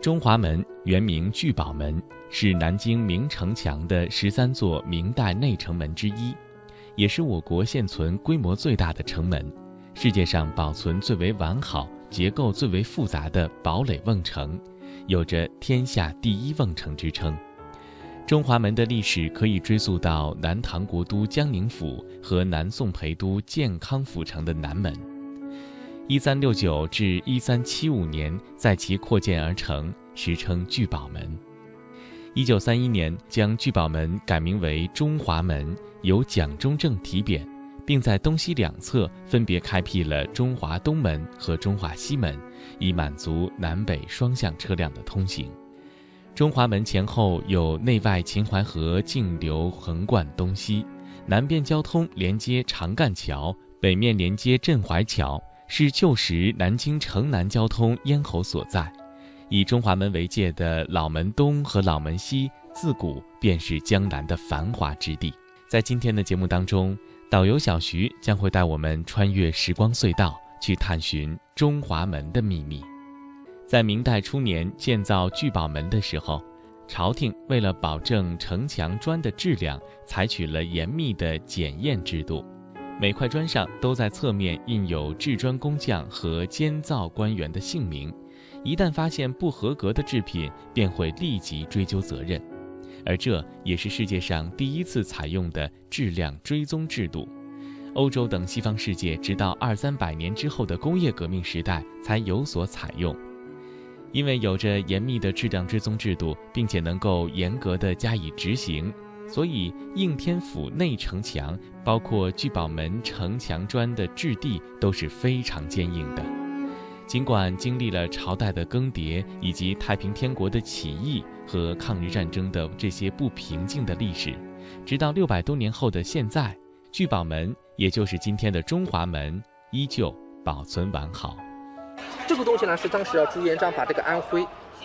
中华门原名聚宝门，是南京明城墙的十三座明代内城门之一，也是我国现存规模最大的城门，世界上保存最为完好、结构最为复杂的堡垒瓮城，有着“天下第一瓮城”之称。中华门的历史可以追溯到南唐国都江宁府和南宋陪都建康府城的南门。一三六九至一三七五年，在其扩建而成，时称聚宝门。一九三一年，将聚宝门改名为中华门，由蒋中正题匾，并在东西两侧分别开辟了中华东门和中华西门，以满足南北双向车辆的通行。中华门前后有内外秦淮河径流横贯东西，南边交通连接长干桥，北面连接镇淮桥。是旧时南京城南交通咽喉所在，以中华门为界的老门东和老门西，自古便是江南的繁华之地。在今天的节目当中，导游小徐将会带我们穿越时光隧道，去探寻中华门的秘密。在明代初年建造聚宝门的时候，朝廷为了保证城墙砖的质量，采取了严密的检验制度。每块砖上都在侧面印有制砖工匠和监造官员的姓名，一旦发现不合格的制品，便会立即追究责任。而这也是世界上第一次采用的质量追踪制度。欧洲等西方世界直到二三百年之后的工业革命时代才有所采用。因为有着严密的质量追踪制度，并且能够严格的加以执行。所以，应天府内城墙，包括聚宝门城墙砖的质地都是非常坚硬的。尽管经历了朝代的更迭，以及太平天国的起义和抗日战争的这些不平静的历史，直到六百多年后的现在，聚宝门，也就是今天的中华门，依旧保存完好。这个东西呢，是当时啊朱元璋把这个安徽，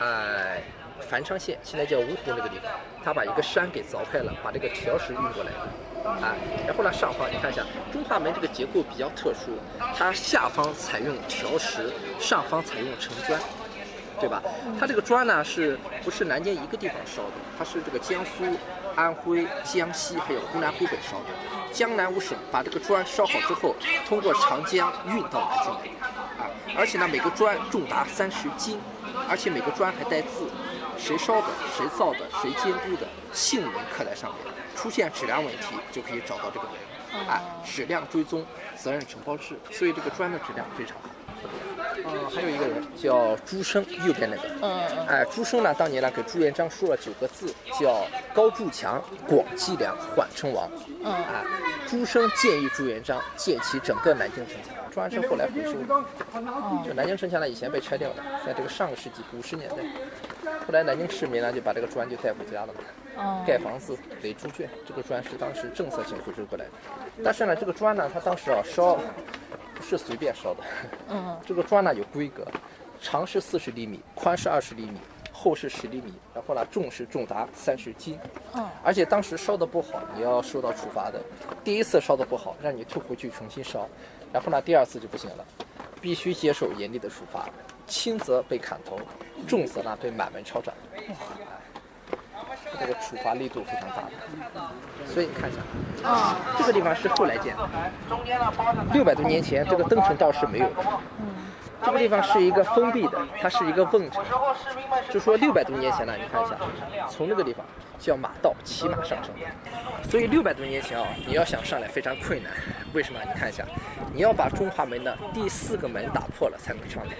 哎。繁昌县现在叫芜湖那个地方，他把一个山给凿开了，把这个条石运过来的，啊，然后呢上方你看一下，中华门这个结构比较特殊，它下方采用条石，上方采用城砖，对吧？它这个砖呢是不是南京一个地方烧的？它是这个江苏、安徽、江西还有湖南、湖北烧的，江南五省把这个砖烧好之后，通过长江运到南京来，啊，而且呢每个砖重达三十斤，而且每个砖还带字。谁烧的，谁造的，谁监督的，姓名刻在上面，出现质量问题就可以找到这个人，啊，质量追踪，责任承包制，所以这个砖的质量非常好。嗯，还有一个人叫朱生，右边那个，嗯哎，朱生呢，当年呢给朱元璋说了九个字，叫高筑墙，广积粮，缓称王。嗯，哎，朱生建议朱元璋建起整个南京城墙。砖是后来回收的，就南京城墙呢以前被拆掉的，在这个上个世纪五十年代，后来南京市民呢就把这个砖就带回家了嘛，盖房子垒猪圈，这个砖是当时政策性回收过来的。但是呢，这个砖呢，它当时啊烧不是随便烧的，嗯，这个砖呢有规格，长是四十厘米，宽是二十厘米。厚是十厘米，然后呢，重是重达三十斤，嗯，而且当时烧的不好，你要受到处罚的。第一次烧的不好，让你退回去重新烧，然后呢，第二次就不行了，必须接受严厉的处罚，轻则被砍头，重则呢被满门抄斩。这个处罚力度非常大的，所以你看一下，啊，这个地方是后来建的，六百多年前这个登城道是没有的。这个地方是一个封闭的，它是一个瓮城，就说六百多年前呢，你看一下，从那个地方叫马道骑马上城，所以六百多年前啊，你要想上来非常困难。为什么？你看一下，你要把中华门的第四个门打破了才能上来。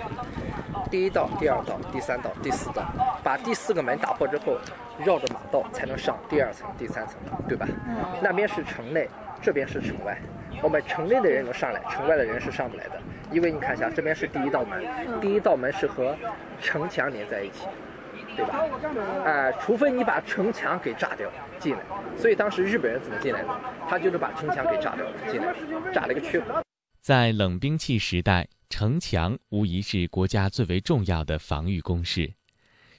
第一道、第二道、第三道、第四道，把第四个门打破之后，绕着马道才能上第二层、第三层，对吧？那边是城内，这边是城外。我们城内的人能上来，城外的人是上不来的。因为你看一下，这边是第一道门，第一道门是和城墙连在一起，对吧？哎，除非你把城墙给炸掉进来。所以当时日本人怎么进来的？他就是把城墙给炸掉了进来，炸了个缺口。在冷兵器时代，城墙无疑是国家最为重要的防御工事。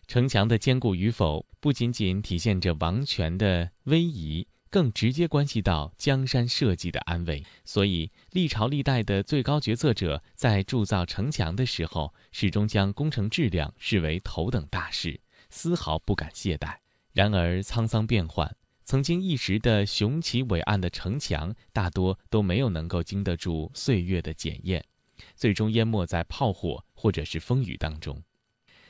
城墙的坚固与否，不仅仅体现着王权的威仪。更直接关系到江山社稷的安危。所以，历朝历代的最高决策者在铸造城墙的时候，始终将工程质量视为头等大事，丝毫不敢懈怠。然而，沧桑变幻，曾经一时的雄奇伟岸的城墙，大多都没有能够经得住岁月的检验，最终淹没在炮火或者是风雨当中。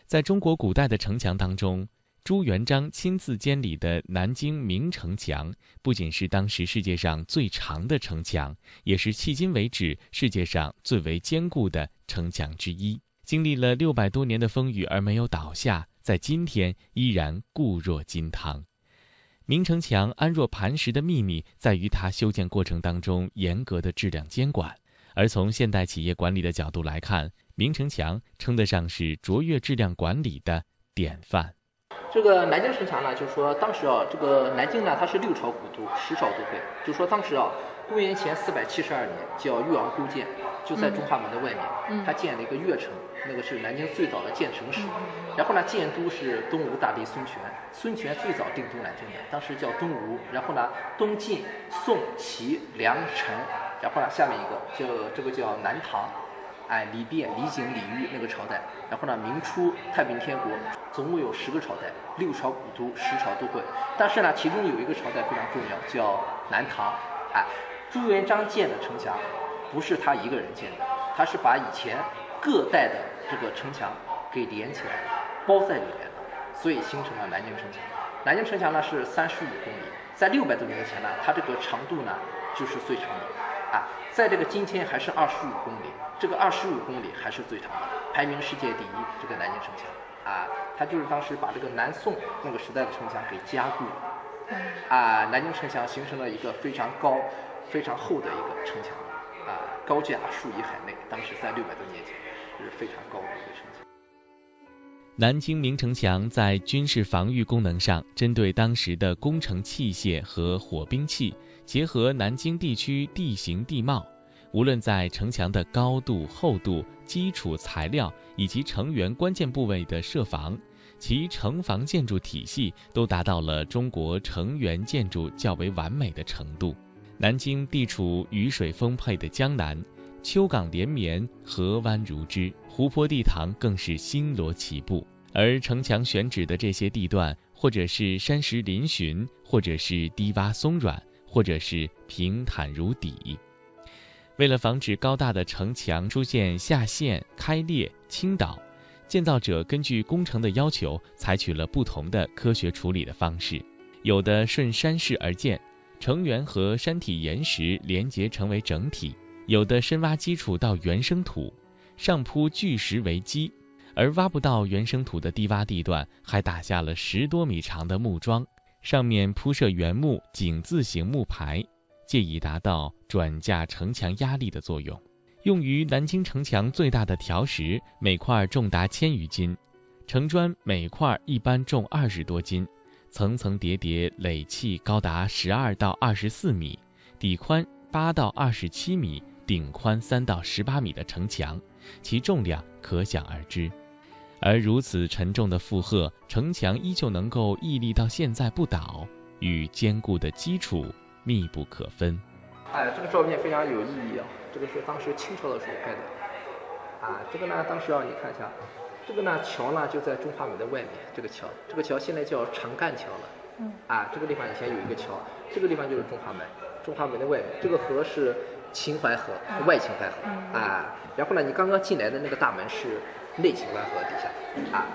在中国古代的城墙当中，朱元璋亲自监理的南京明城墙，不仅是当时世界上最长的城墙，也是迄今为止世界上最为坚固的城墙之一。经历了六百多年的风雨而没有倒下。在今天依然固若金汤。明城墙安若磐石的秘密在于它修建过程当中严格的质量监管。而从现代企业管理的角度来看，明城墙称得上是卓越质量管理的典范。这个南京城墙呢，就是说当时啊，这个南京呢，它是六朝古都，十朝都会。就说当时啊，公元前四百七十二年，叫越王勾践，就在中华门的外面，他建了一个越城。那个是南京最早的建城史，然后呢，建都是东吴大帝孙权，孙权最早定都南京的，当时叫东吴，然后呢，东晋、宋、齐、梁、陈，然后呢，下面一个叫这个叫南唐，哎，李昺、李景、李煜那个朝代，然后呢，明初太平天国，总共有十个朝代，六朝古都，十朝都会，但是呢，其中有一个朝代非常重要，叫南唐，哎，朱元璋建的城墙，不是他一个人建的，他是把以前。各代的这个城墙给连起来，包在里面的，所以形成了南京城墙。南京城墙呢是三十五公里，在六百多年前呢，它这个长度呢就是最长的，啊，在这个今天还是二十五公里，这个二十五公里还是最长的，排名世界第一。这个南京城墙，啊，它就是当时把这个南宋那个时代的城墙给加固了，啊，南京城墙形成了一个非常高、非常厚的一个城墙，啊，高架数以海内。当时在六百多年前。是非常高的一个城墙。南京明城墙在军事防御功能上，针对当时的工程器械和火兵器，结合南京地区地形地貌，无论在城墙的高度、厚度、基础材料以及城垣关键部位的设防，其城防建筑体系都达到了中国城垣建筑较为完美的程度。南京地处雨水丰沛的江南。丘港连绵，河湾如织，湖泊地塘更是星罗棋布。而城墙选址的这些地段，或者是山石嶙峋，或者是低洼松软，或者是平坦如底。为了防止高大的城墙出现下陷、开裂、倾倒，建造者根据工程的要求，采取了不同的科学处理的方式。有的顺山势而建，城垣和山体岩石连结成为整体。有的深挖基础到原生土，上铺巨石为基，而挖不到原生土的低洼地段，还打下了十多米长的木桩，上面铺设原木井字形木排，借以达到转嫁城墙压力的作用。用于南京城墙最大的条石，每块重达千余斤，城砖每块一般重二十多斤，层层叠叠垒砌高达十二到二十四米，底宽八到二十七米。顶宽三到十八米的城墙，其重量可想而知。而如此沉重的负荷，城墙依旧能够屹立到现在不倒，与坚固的基础密不可分。哎，这个照片非常有意义啊！这个是当时清朝的时候拍的。啊，这个呢，当时啊，你看一下，这个呢，桥呢就在中华门的外面。这个桥，这个桥现在叫长干桥了。嗯。啊，这个地方以前有一个桥，这个地方就是中华门。中华门的外面，这个河是。秦淮河，外秦淮河啊，然后呢，你刚刚进来的那个大门是内秦淮河底下啊，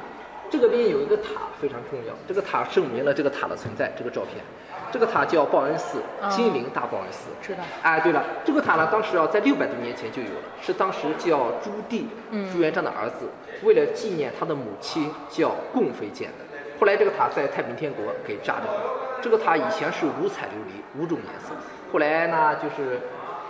这个边有一个塔非常重要，这个塔证明了这个塔的存在。这个照片，这个塔叫报恩寺，金陵大报恩寺。知道。哎，对了，这个塔呢，当时啊，在六百多年前就有了，是当时叫朱棣，朱元璋的儿子，为了纪念他的母亲叫共妃建的。后来这个塔在太平天国给炸掉了。这个塔以前是五彩琉璃，五种颜色，后来呢，就是。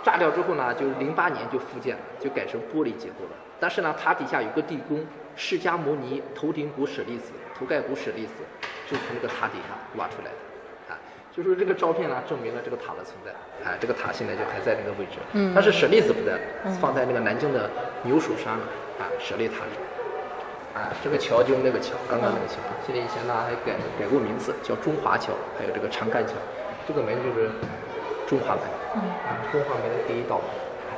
炸掉之后呢，就是零八年就复建了，就改成玻璃结构了。但是呢，塔底下有个地宫，释迦牟尼头顶骨舍利子、头盖骨舍利子，就从这个塔底下挖出来的。啊，就是这个照片呢，证明了这个塔的存在。啊，这个塔现在就还在那个位置。嗯。但是舍利子不在了，放在那个南京的牛首山了。啊，舍利塔里。啊，这个桥就是那个桥，刚刚那个桥。现在以前呢还改改过名字，叫中华桥，还有这个长干桥。这个门就是中华门，中华门的第一道门。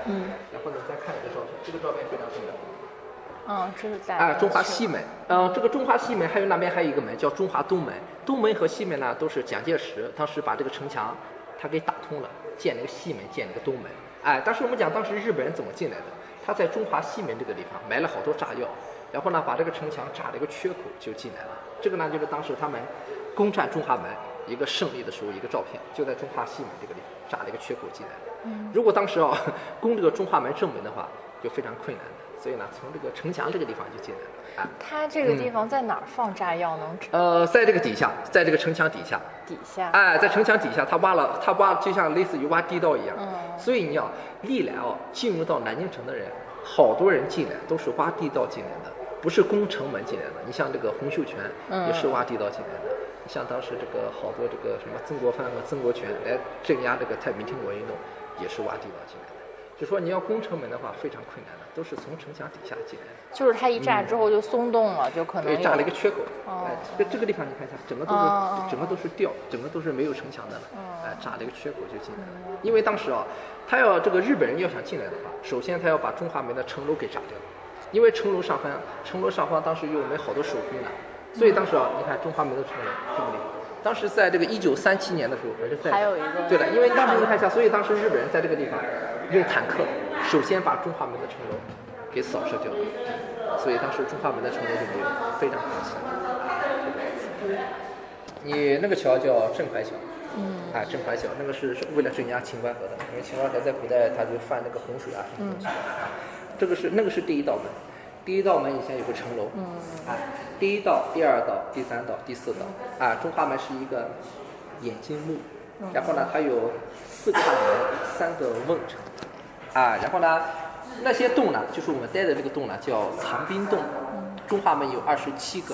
嗯然后呢，再看一个照片，这个照片非常重要。嗯，这是在啊，中华西门，嗯、这个中华西门还有那边还有一个门叫中华东门，东门和西门呢都是蒋介石当时把这个城墙他给打通了，建了个西门，建了个东门。哎，当时我们讲当时日本人怎么进来的，他在中华西门这个地方埋了好多炸药，然后呢把这个城墙炸了一个缺口就进来了。这个呢就是当时他们攻占中华门一个胜利的时候一个照片，就在中华西门这个地方炸了一个缺口进来。嗯如果当时啊攻这个中华门正门的话，就非常困难的，所以呢从这个城墙这个地方就进来了。啊，它这个地方在哪儿放炸药能知呃，在这个底下，在这个城墙底下，底下？哎，在城墙底下，他挖了，他挖就像类似于挖地道一样。嗯所以你要历来哦，进入到南京城的人，好多人进来都是挖地道进来的，不是攻城门进来的。你像这个洪秀全嗯也是挖地道进来的。你像当时这个好多这个什么曾国藩和曾国荃来镇压这个太平天国运动，也是挖地道进来的。就说你要攻城门的话，非常困难的，都是从城墙底下进来的。就是它一炸之后就松动了，就可能对，炸了一个缺口。哦哎，这个这个地方你看一下，整个都是、整个都是掉，整个都是没有城墙的了。哦哎，炸了一个缺口就进来了。因为当时啊，他要这个日本人要想进来的话，首先他要把中华门的城楼给炸掉，因为城楼上方城楼上方当时有我们好多守军呢，所以当时啊，你看中华门的城楼这个地方。当时在这个一九三七年的时候，还是在还有一个对了，因为当时你看一下，所以当时日本人在这个地方用坦克首先把中华门的城楼给扫射掉了，所以当时中华门的城楼就没有，非常可惜。你那个桥叫镇淮桥，嗯啊，镇淮桥那个是是为了镇压秦淮河的，因为秦淮河在古代它就犯那个洪水啊什么东西的啊。这个是那个是第一道门，第一道门以前有个城楼，嗯啊，第一道、第二道、第三道、第四道，啊，中华门是一个眼睛目，然后呢，它有四个大门，三个瓮城，啊，然后呢，那些洞呢，就是我们待的这个洞呢，叫藏兵洞。中华门有二十七个，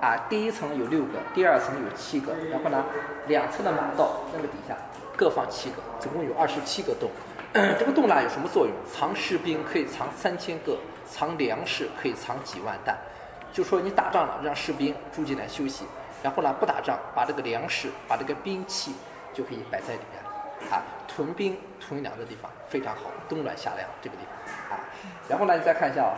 啊，第一层有六个，第二层有七个，然后呢，两侧的马道那个底下各放七个，总共有二十七个洞。这个洞呢有什么作用？藏士兵可以藏三千个，藏粮食可以藏几万担。就说你打仗了，让士兵住进来休息，然后呢不打仗，把这个粮食、把这个兵器就可以摆在里面。啊，屯兵屯粮的地方非常好，冬暖夏凉这个地方啊。然后呢，你再看一下啊，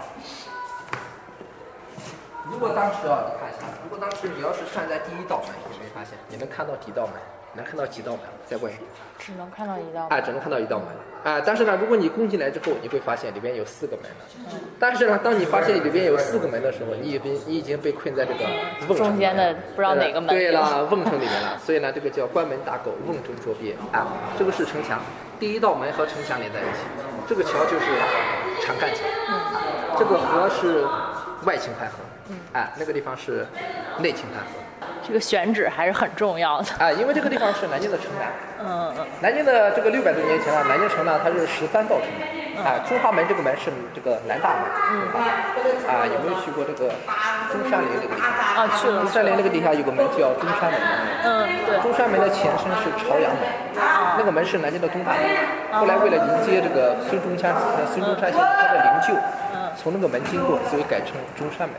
如果当时啊，你看一下，如果当时你要是站在第一道门，你会发现你能看到几道门？能看到几道门？再问。只能看到一道。啊，只能看到一道门啊。但是呢，如果你攻进来之后，你会发现里边有四个门的。但是呢，当你发现里边有四个门的时候，你已经你已经被困在这个瓮城中间的不知道哪个门对了，瓮城里面了。所以呢，这个叫关门打狗，瓮中捉鳖啊。这个是城墙，第一道门和城墙连在一起，这个桥就是长干桥。啊，这个河是外秦淮河。嗯啊，那个地方是内秦淮河。这个选址还是很重要的。啊，因为这个地方是南京的城南。嗯嗯南京的这个六百多年前啊，南京城呢它是十三道城门，啊，中华门这个门是这个南大门，嗯啊，有没有去过这个中山陵这个地方？啊，去了中。山陵那个地下有个门叫中山门，嗯，对。中山门的前身是朝阳门，那个门是南京的东大门，后来为了迎接这个孙中山，呃孙中山先生他的灵柩，从那个门经过，所以改成中山门。